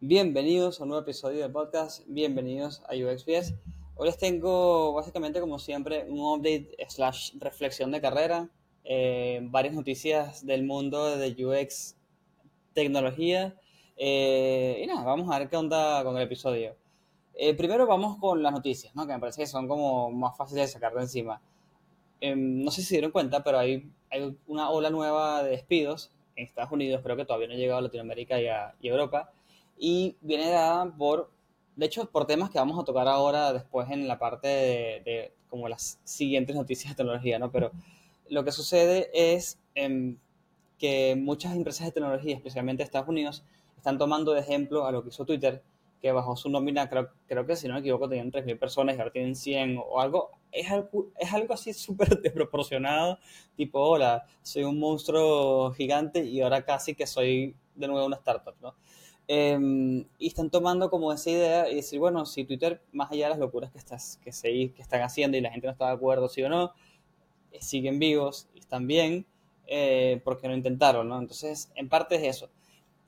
Bienvenidos a un nuevo episodio del podcast, bienvenidos a UXPS. Hoy les tengo básicamente como siempre un update slash reflexión de carrera, eh, varias noticias del mundo de UX tecnología eh, y nada, vamos a ver qué onda con el episodio. Eh, primero vamos con las noticias, ¿no? que me parece que son como más fáciles de sacar de encima. Em, no sé si se dieron cuenta, pero hay, una ola nueva de despidos en Estados Unidos, creo que todavía no ha llegado a Latinoamérica y a, Europa, y viene dada por, de hecho, por temas que vamos a tocar ahora después en la parte de, de como las siguientes noticias de tecnología, ¿no? Pero lo que sucede es em, que muchas empresas de tecnología, especialmente Estados Unidos, están tomando de ejemplo a lo que hizo Twitter, que bajó su nómina, creo, creo que si no me equivoco, tenían 3.000 personas y ahora tienen 100 o algo. Es algo, es algo así súper desproporcionado, tipo, hola, soy un monstruo gigante y ahora casi que soy de nuevo una startup, ¿no? Eh, y están tomando como esa idea y decir, bueno, si Twitter, más allá de las locuras que, estás, que, se, que están haciendo y la gente no está de acuerdo, sí o no, eh, siguen vivos y están bien, eh, porque no intentaron, ¿no? Entonces, en parte es eso.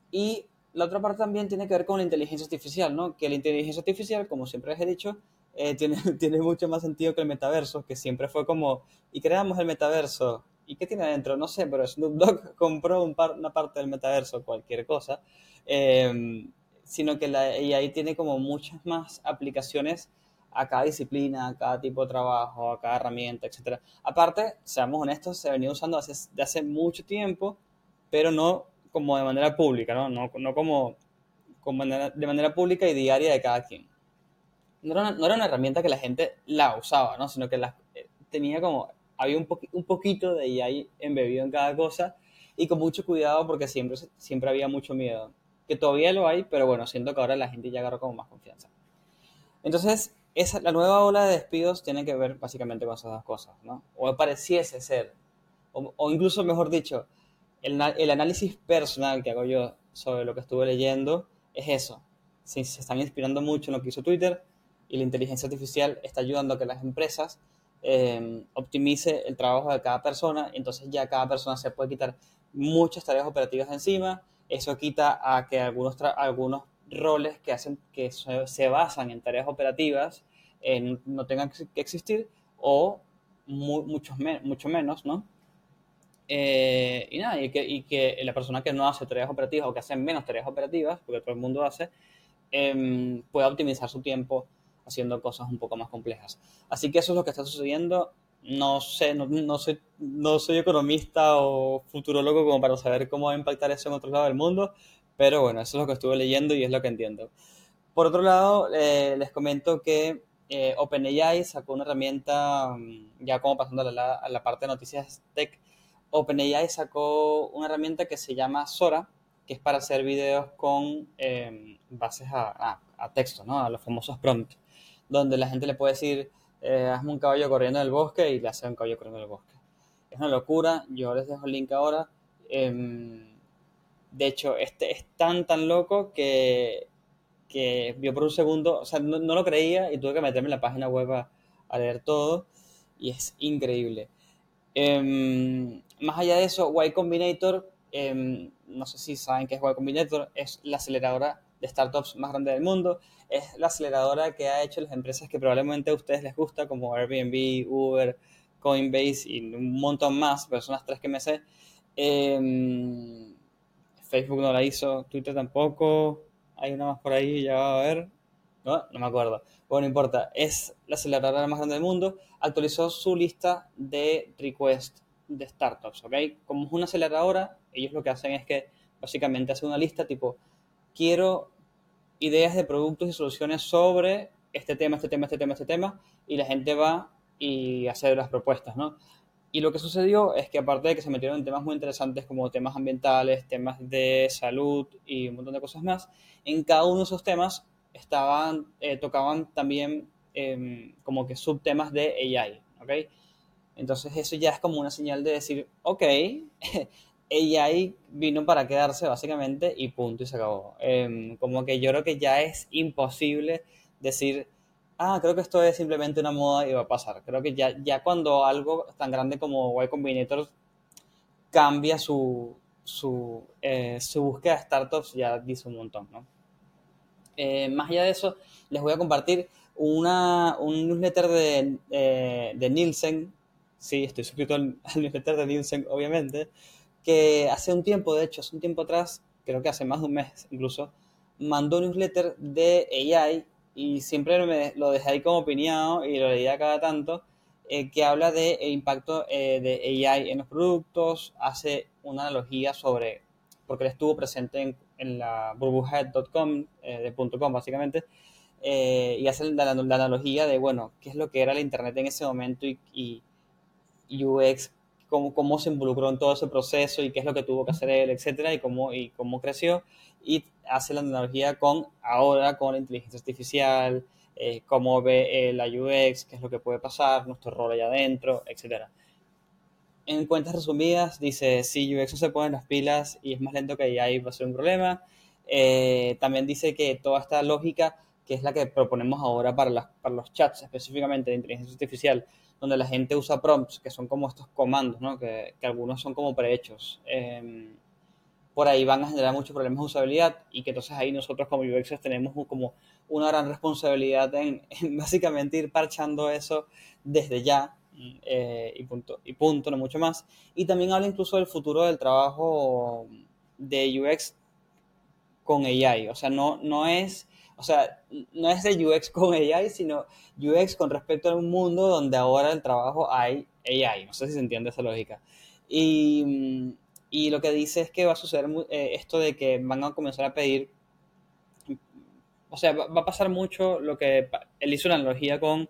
Y la otra parte también tiene que ver con la inteligencia artificial, ¿no? Que la inteligencia artificial, como siempre les he dicho, eh, tiene, mucho más sentido que el metaverso, que siempre fue como, y creamos el metaverso, ¿y qué tiene adentro? No sé, pero Snoop Dogg compró un par, una parte del metaverso, cualquier cosa, eh, sino que la AI tiene como muchas más aplicaciones a cada disciplina, a cada tipo de trabajo, a cada herramienta, etc. Aparte, seamos honestos, se ha venido usando hace, de hace mucho tiempo, pero no como de manera pública, ¿no? No, no como, como de manera pública y diaria de cada quien. No era, una, no era una herramienta que la gente la usaba, ¿no? Sino que la, eh, tenía como, había un, po un poquito de AI embebido en cada cosa y con mucho cuidado porque siempre, siempre había mucho miedo. Que todavía lo hay, pero bueno, siento que ahora la gente ya agarró como más confianza. Entonces, esa, la nueva ola de despidos tiene que ver básicamente con esas dos cosas, ¿no? O pareciese ser, o, o incluso mejor dicho, el, análisis personal que hago yo sobre lo que estuve leyendo es eso. Se, están inspirando mucho en lo que hizo Twitter y la inteligencia artificial está ayudando a que las empresas eh, optimice el trabajo de cada persona, entonces ya cada persona se puede quitar muchas tareas operativas de encima, eso quita a que algunos, algunos roles que, hacen, que se, basan en tareas operativas eh, no tengan que existir o mu mucho menos, ¿no? Eh, y nada, y que, y que, la persona que no hace tareas operativas o que hace menos tareas operativas, porque todo el mundo hace, eh, pueda optimizar su tiempo haciendo cosas un poco más complejas. Así que eso es lo que está sucediendo. No sé, no, no, soy, no soy economista o futurólogo como para saber cómo va a impactar eso en otros lados del mundo, pero bueno, eso es lo que estuve leyendo y es lo que entiendo. Por otro lado, eh, les comento que eh, OpenAI sacó una herramienta, ya como pasando a la, a la parte de noticias tech, OpenAI sacó una herramienta que se llama Sora, que es para hacer videos con eh, bases a, texto, ¿no? a los famosos prompts, donde la gente le puede decir, eh, hazme un caballo corriendo en el bosque y le hace un caballo corriendo en el bosque. Es una locura, yo les dejo el link ahora. Eh, de hecho, este es tan, tan loco que, que vio por un segundo, o sea, no, no, lo creía y tuve que meterme en la página web a leer todo y es increíble. Eh, más allá de eso, Y Combinator, eh, no sé si saben qué es Y Combinator, es la aceleradora de startups más grande del mundo. Es la aceleradora que ha hecho las empresas que probablemente a ustedes les gusta, como Airbnb, Uber, Coinbase y un montón más, pero son las tres que me sé. Eh, Facebook no la hizo, Twitter tampoco, hay una más por ahí, ya va a ver. No, no me acuerdo. Bueno, no importa. Es la aceleradora más grande del mundo. Actualizó su lista de requests de startups, ¿ok? Como es una aceleradora, ellos lo que hacen es que básicamente hacen una lista tipo, quiero ideas de productos y soluciones sobre este tema, este tema, este tema, este tema, y la gente va y hace las propuestas, ¿no? Y lo que sucedió es que aparte de que se metieron en temas muy interesantes como temas ambientales, temas de salud y un montón de cosas más, en cada uno de esos temas estaban, eh, tocaban también eh, como que subtemas de AI, ¿ok? Entonces eso ya es como una señal de decir, ok, AI vino para quedarse básicamente y punto y se acabó. Eh, como que yo creo que ya es imposible decir ah, creo que esto es simplemente una moda y va a pasar. Creo que ya, ya cuando algo tan grande como Y Combinator cambia su, su, eh, su búsqueda de startups, ya dice un montón, ¿no? Eh, más allá de eso, les voy a compartir una, un newsletter de, eh, de Nielsen, sí, estoy suscrito al, newsletter de Nielsen, obviamente, que hace un tiempo, de hecho, hace un tiempo atrás, creo que hace más de un mes incluso, mandó un newsletter de AI y siempre me, lo dejé ahí como opinado y lo leía cada tanto, eh, que habla del de impacto eh, de AI en los productos, hace una analogía sobre, porque él estuvo presente en, en la burbuja.com, eh, de .com básicamente, eh, y hace la, analogía de, bueno, qué es lo que era la Internet en ese momento y, UX, cómo, cómo se involucró en todo ese proceso y qué es lo que tuvo que hacer él, etcétera, y cómo, y cómo creció y hace la analogía con ahora con la inteligencia artificial, eh, cómo ve eh, la UX, qué es lo que puede pasar, nuestro rol allá adentro, etc. En cuentas resumidas, dice, si UX no se pone las pilas y es más lento que AI va a ser un problema. Eh, también dice que toda esta lógica, que es la que proponemos ahora para, las, para los chats, específicamente de inteligencia artificial, donde la gente usa prompts, que son como estos comandos, ¿no? que, que algunos son como prehechos. Eh, por ahí van a generar muchos problemas de usabilidad y que entonces ahí nosotros como UXers tenemos como una gran responsabilidad en, en básicamente ir parchando eso desde ya eh, y, punto, y punto, no mucho más. Y también habla incluso del futuro del trabajo de UX con AI, o sea, no, no es... O sea, no es de UX con AI, sino UX con respecto a un mundo donde ahora el trabajo hay AI. No sé si se entiende esa lógica. Y, y lo que dice es que va a suceder eh, esto de que van a comenzar a pedir, o sea, va, va a pasar mucho lo que él hizo una analogía con,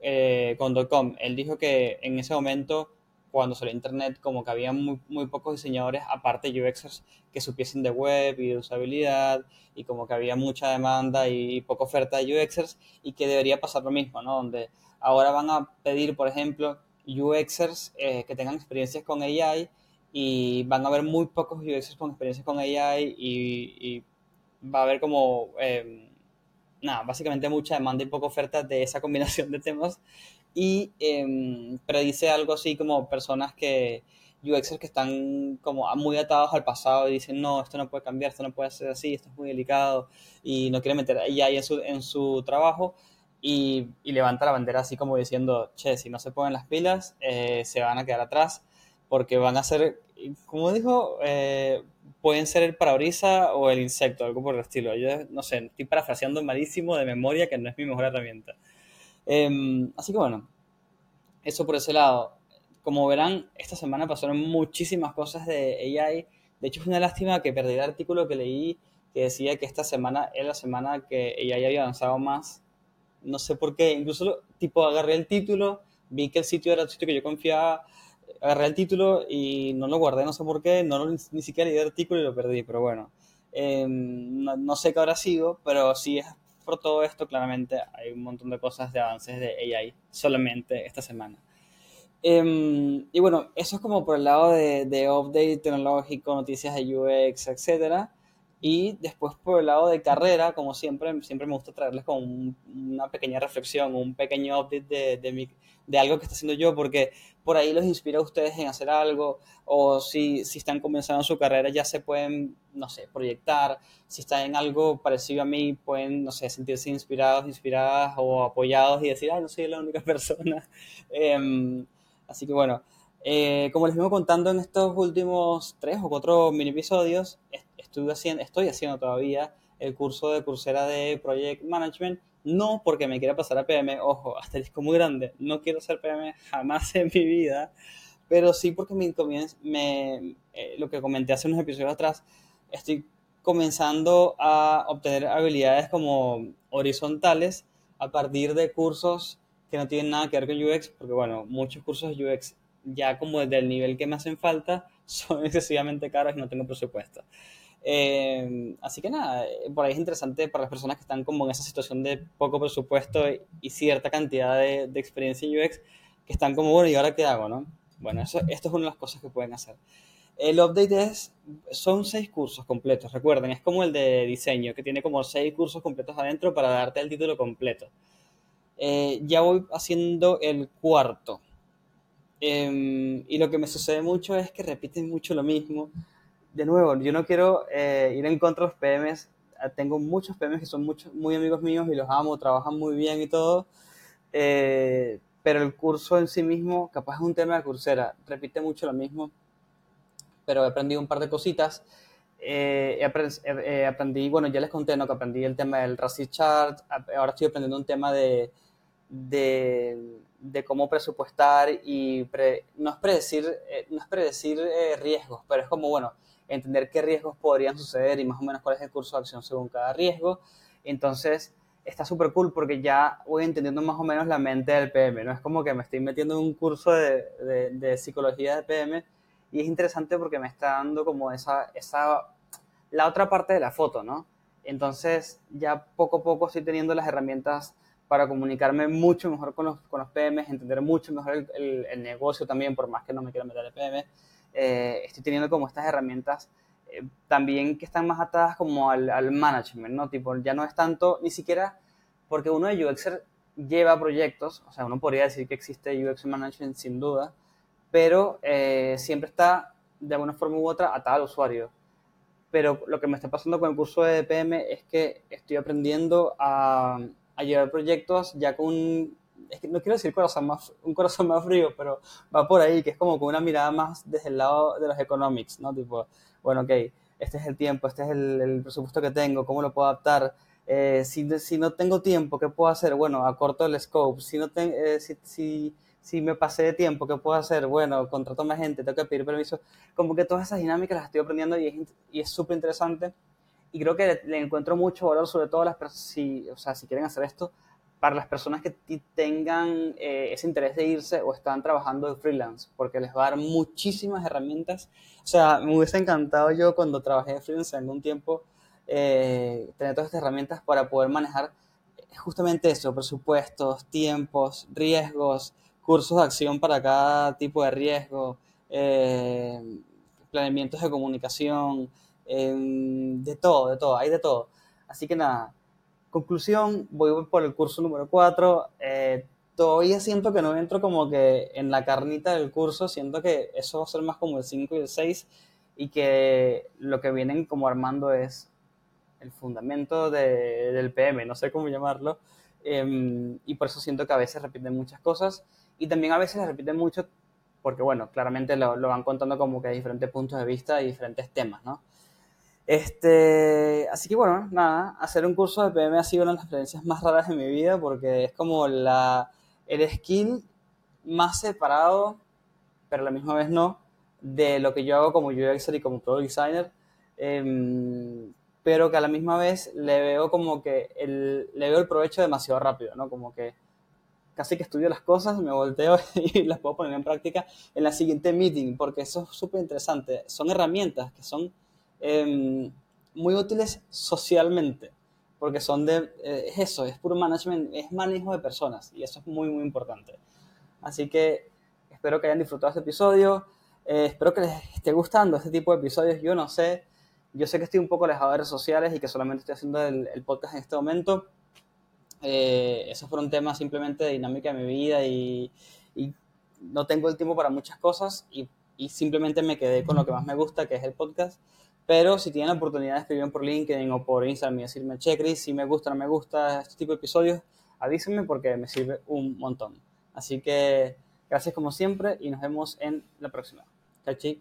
eh, con. Él dijo que en ese momento, cuando salió Internet, como que había muy, muy pocos diseñadores, aparte UXers, que supiesen de web y de usabilidad, y como que había mucha demanda y, poca oferta de UXers, y que debería pasar lo mismo, ¿no? Donde ahora van a pedir, por ejemplo, UXers eh, que tengan experiencias con AI, y van a haber muy pocos UXers con experiencias con AI y, va a haber como, eh, nada, básicamente mucha demanda y poca oferta de esa combinación de temas. Y eh, predice algo así como personas que, UXers que están como muy atados al pasado y dicen, no, esto no puede cambiar, esto no puede ser así, esto es muy delicado y no quieren meter AI en su, en su trabajo. Y, y, levanta la bandera así como diciendo, che, si no se ponen las pilas, eh, se van a quedar atrás porque van a ser, como dijo, eh, pueden ser el parabrisa o el insecto, algo por el estilo. Yo no sé, estoy parafraseando malísimo de memoria, que no es mi mejor herramienta. Eh, así que bueno, eso por ese lado. Como verán, esta semana pasaron muchísimas cosas de AI. De hecho, es una lástima que perdí el artículo que leí que decía que esta semana era la semana que AI había avanzado más. No sé por qué. Incluso, tipo, agarré el título, vi que el sitio era el sitio que yo confiaba agarré el título y no lo guardé, no sé por qué, no lo, ni siquiera leí el artículo y lo perdí, pero bueno, eh, no, no, sé qué habrá sido, pero sí es por todo esto, claramente hay un montón de cosas de avances de AI solamente esta semana. Eh, y bueno, eso es como por el lado de, de update tecnológico, noticias de UX, etcétera. Y después por el lado de carrera, como siempre, siempre me gusta traerles como un, una pequeña reflexión, un pequeño update de, de, mi, de, algo que está haciendo yo, porque por ahí los inspira a ustedes en hacer algo, o si, si están comenzando su carrera ya se pueden, no sé, proyectar, si están en algo parecido a mí, pueden, no sé, sentirse inspirados, inspiradas o apoyados y decir, ay, no soy la única persona. eh, así que bueno, eh, como les vengo contando en estos últimos tres o cuatro mini episodios, estuve haciendo, estoy haciendo todavía el curso de Coursera de Project Management, no porque me quiera pasar a PM, ojo, asterisco muy grande, no quiero ser PM jamás en mi vida, pero sí porque me, me eh, lo que comenté hace unos episodios atrás, estoy comenzando a obtener habilidades como horizontales a partir de cursos que no tienen nada que ver con UX, porque bueno, muchos cursos de UX ya como desde el nivel que me hacen falta son excesivamente caros y no tengo presupuesto. Eh, así que nada, por ahí es interesante para las personas que están como en esa situación de poco presupuesto y, cierta cantidad de, de, experiencia en UX, que están como, bueno, ¿y ahora qué hago? No? Bueno, eso, esto es una de las cosas que pueden hacer. El update es, son seis cursos completos, recuerden, es como el de diseño, que tiene como seis cursos completos adentro para darte el título completo. Eh, ya voy haciendo el cuarto. Em, y lo que me sucede mucho es que repiten mucho lo mismo. De nuevo, yo no quiero eh, ir en contra de los PMs. Ah, tengo muchos PMs que son muchos, muy amigos míos y los amo, trabajan muy bien y todo. Eh, pero el curso en sí mismo, capaz es un tema de cursera, repite mucho lo mismo. Pero he aprendido un par de cositas. Eh, aprendí, bueno, ya les conté, ¿no? Que aprendí el tema del Racist Chart. Ahora estoy aprendiendo un tema de, de de cómo presupuestar y no es predecir, eh, no es predecir eh, riesgos, pero es como, bueno, entender qué riesgos podrían suceder y más o menos cuál es el curso de acción según cada riesgo. Entonces, está súper cool porque ya voy entendiendo más o menos la mente del PM, no es como que me estoy metiendo en un curso de, de, psicología de PM y es interesante porque me está dando como esa, esa, la otra parte de la foto, ¿no? Entonces, ya poco a poco estoy teniendo las herramientas para comunicarme mucho mejor con los, con los PMs, entender mucho mejor el, el, negocio también, por más que no me quiera meter el PM. Eh, estoy teniendo como estas herramientas eh, también que están más atadas como al, al, management, ¿no? Tipo, ya no es tanto, ni siquiera porque uno de UXer lleva proyectos, o sea, uno podría decir que existe UX Management sin duda, pero eh, siempre está de alguna forma u otra atado al usuario. Pero lo que me está pasando con el curso de PM es que estoy aprendiendo a, a llevar proyectos ya con un, es que no quiero decir corazón más, un corazón más frío, pero va por ahí, que es como con una mirada más desde el lado de los economics, ¿no? Tipo, bueno, ok, este es el tiempo, este es el, el presupuesto que tengo, ¿cómo lo puedo adaptar? Eh, si, si, no tengo tiempo, ¿qué puedo hacer? Bueno, acorto el scope. Si, no eh, si, si, si, me pasé de tiempo, ¿qué puedo hacer? Bueno, contrato más gente, tengo que pedir permiso. Como que todas esas dinámicas las estoy aprendiendo y es súper interesante y creo que le, encuentro mucho valor, sobre todo las si, o sea, si quieren hacer esto, para las personas que tengan eh, ese interés de irse o están trabajando de freelance, porque les va a dar muchísimas herramientas. O sea, me hubiese encantado yo cuando trabajé de freelance en algún tiempo eh, tener todas estas herramientas para poder manejar justamente eso, presupuestos, tiempos, riesgos, cursos de acción para cada tipo de riesgo, eh, planeamientos de comunicación, de todo, de todo, hay de todo. Así que nada, conclusión, voy por el curso número 4. Eh, todavía siento que no entro como que en la carnita del curso, siento que eso va a ser más como el 5 y el 6 y que lo que vienen como armando es el fundamento del PM, no sé cómo llamarlo, em, y por eso siento que a veces repiten muchas cosas y también a veces repiten mucho porque, bueno, claramente lo, lo van contando como que hay diferentes puntos de vista y diferentes temas, ¿no? Este, así que bueno, nada, hacer un curso de PM ha sido una de las experiencias más raras de mi vida porque es como la, el skill más separado, pero a la misma vez no, de lo que yo hago como UXer y como Product Designer, em, pero que a la misma vez le veo como que el, le veo el provecho demasiado rápido, ¿no? Como que casi que estudio las cosas, me volteo y las puedo poner en práctica en la siguiente meeting, porque eso es súper interesante. Son herramientas que son Em, muy útiles socialmente, porque son de, eh, es eso, es puro management, es manejo de personas y eso es muy, muy importante. Así que espero que hayan disfrutado este episodio, eh, espero que les esté gustando este tipo de episodios, yo no sé, yo sé que estoy un poco alejado de redes sociales y que solamente estoy haciendo el, podcast en este momento. Eh, eso fue un tema simplemente de dinámica de mi vida y, y no tengo el tiempo para muchas cosas y, y simplemente me quedé con lo que más me gusta, que es el podcast. Pero si tienen la oportunidad de escribirme por LinkedIn o por Instagram y decirme, che, Chris, si me gusta o no me gusta este tipo de episodios, avísenme porque me sirve un montón. Así que gracias como siempre y nos vemos en la próxima. Chao,